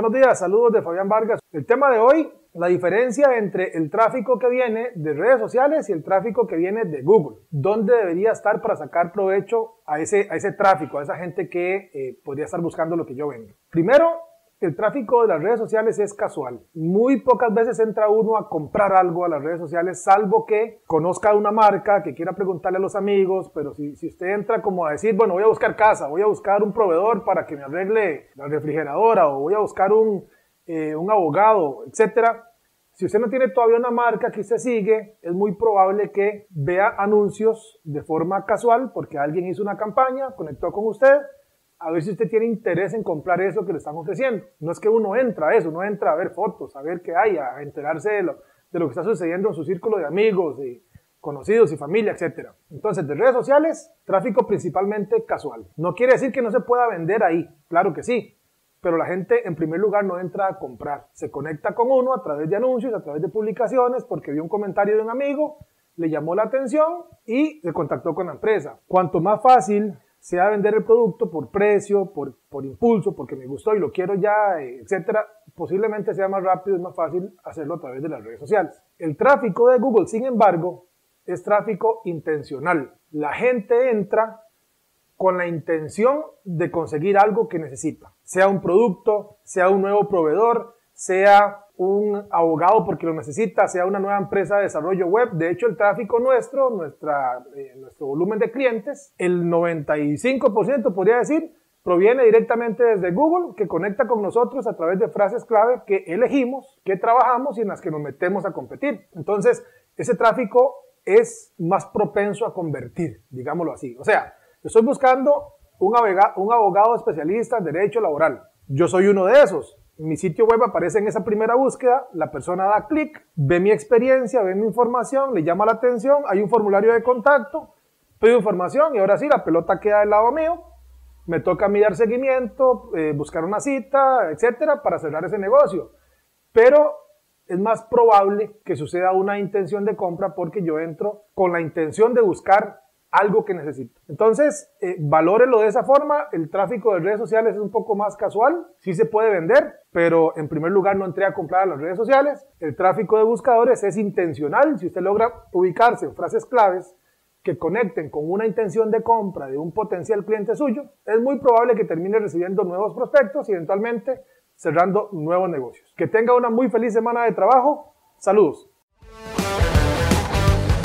Buenos días, saludos de Fabián Vargas. El tema de hoy, la diferencia entre el tráfico que viene de redes sociales y el tráfico que viene de Google. ¿Dónde debería estar para sacar provecho a ese, a ese tráfico, a esa gente que eh, podría estar buscando lo que yo vendo? Primero, el tráfico de las redes sociales es casual. Muy pocas veces entra uno a comprar algo a las redes sociales, salvo que conozca una marca, que quiera preguntarle a los amigos, pero si, si usted entra como a decir, bueno, voy a buscar casa, voy a buscar un proveedor para que me arregle la refrigeradora o voy a buscar un, eh, un abogado, etcétera. Si usted no tiene todavía una marca que usted sigue, es muy probable que vea anuncios de forma casual porque alguien hizo una campaña, conectó con usted a ver si usted tiene interés en comprar eso que le están ofreciendo. No es que uno entra a eso, uno entra a ver fotos, a ver qué hay, a enterarse de lo, de lo que está sucediendo en su círculo de amigos, y conocidos y familia, etc. Entonces, de redes sociales, tráfico principalmente casual. No quiere decir que no se pueda vender ahí, claro que sí, pero la gente en primer lugar no entra a comprar, se conecta con uno a través de anuncios, a través de publicaciones, porque vio un comentario de un amigo, le llamó la atención y se contactó con la empresa. Cuanto más fácil sea vender el producto por precio, por, por impulso, porque me gustó y lo quiero ya, etcétera, posiblemente sea más rápido y más fácil hacerlo a través de las redes sociales. El tráfico de Google, sin embargo, es tráfico intencional. La gente entra con la intención de conseguir algo que necesita, sea un producto, sea un nuevo proveedor, sea un abogado porque lo necesita, sea una nueva empresa de desarrollo web. De hecho, el tráfico nuestro, eh, nuestro volumen de clientes, el 95% podría decir, proviene directamente desde Google, que conecta con nosotros a través de frases clave que elegimos, que trabajamos y en las que nos metemos a competir. Entonces, ese tráfico es más propenso a convertir, digámoslo así. O sea, estoy buscando un abogado, un abogado especialista en derecho laboral. Yo soy uno de esos mi sitio web aparece en esa primera búsqueda, la persona da clic, ve mi experiencia, ve mi información, le llama la atención, hay un formulario de contacto, pido información y ahora sí, la pelota queda del lado mío, me toca dar seguimiento, eh, buscar una cita, etcétera, para cerrar ese negocio. Pero es más probable que suceda una intención de compra porque yo entro con la intención de buscar algo que necesito. Entonces, eh, valórelo de esa forma. El tráfico de redes sociales es un poco más casual. Sí se puede vender, pero en primer lugar no entré a comprar a las redes sociales. El tráfico de buscadores es intencional. Si usted logra ubicarse en frases claves que conecten con una intención de compra de un potencial cliente suyo, es muy probable que termine recibiendo nuevos prospectos y eventualmente cerrando nuevos negocios. Que tenga una muy feliz semana de trabajo. Saludos.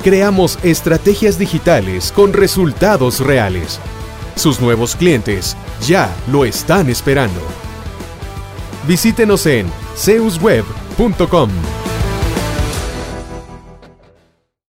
creamos estrategias digitales con resultados reales. Sus nuevos clientes ya lo están esperando. Visítenos en zeusweb.com.